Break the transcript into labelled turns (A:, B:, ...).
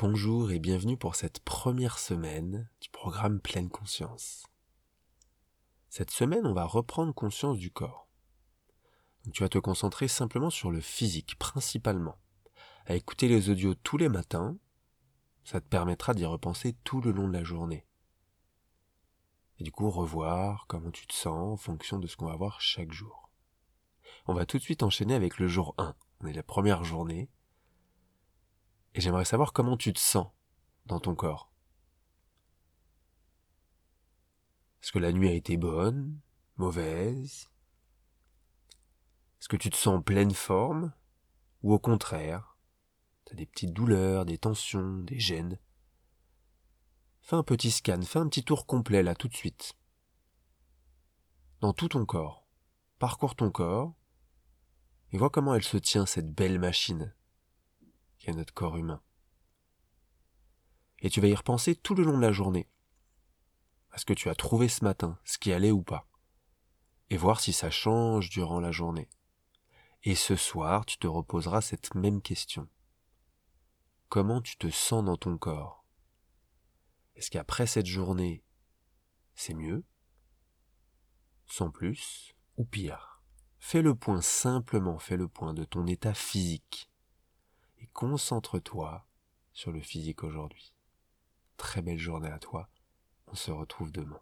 A: Bonjour et bienvenue pour cette première semaine du programme Pleine Conscience. Cette semaine, on va reprendre conscience du corps. Tu vas te concentrer simplement sur le physique, principalement. À écouter les audios tous les matins, ça te permettra d'y repenser tout le long de la journée. Et du coup, revoir comment tu te sens en fonction de ce qu'on va voir chaque jour. On va tout de suite enchaîner avec le jour 1. On est la première journée et j'aimerais savoir comment tu te sens dans ton corps. Est-ce que la nuit a été bonne, mauvaise? Est-ce que tu te sens en pleine forme? Ou au contraire, tu as des petites douleurs, des tensions, des gènes Fais un petit scan, fais un petit tour complet là tout de suite. Dans tout ton corps. Parcours ton corps et vois comment elle se tient cette belle machine notre corps humain. Et tu vas y repenser tout le long de la journée, à ce que tu as trouvé ce matin, ce qui allait ou pas, et voir si ça change durant la journée. Et ce soir, tu te reposeras cette même question. Comment tu te sens dans ton corps? Est-ce qu'après cette journée, c'est mieux? Sans plus Ou pire? Fais le point simplement, fais le point de ton état physique concentre-toi sur le physique aujourd'hui. Très belle journée à toi, on se retrouve demain.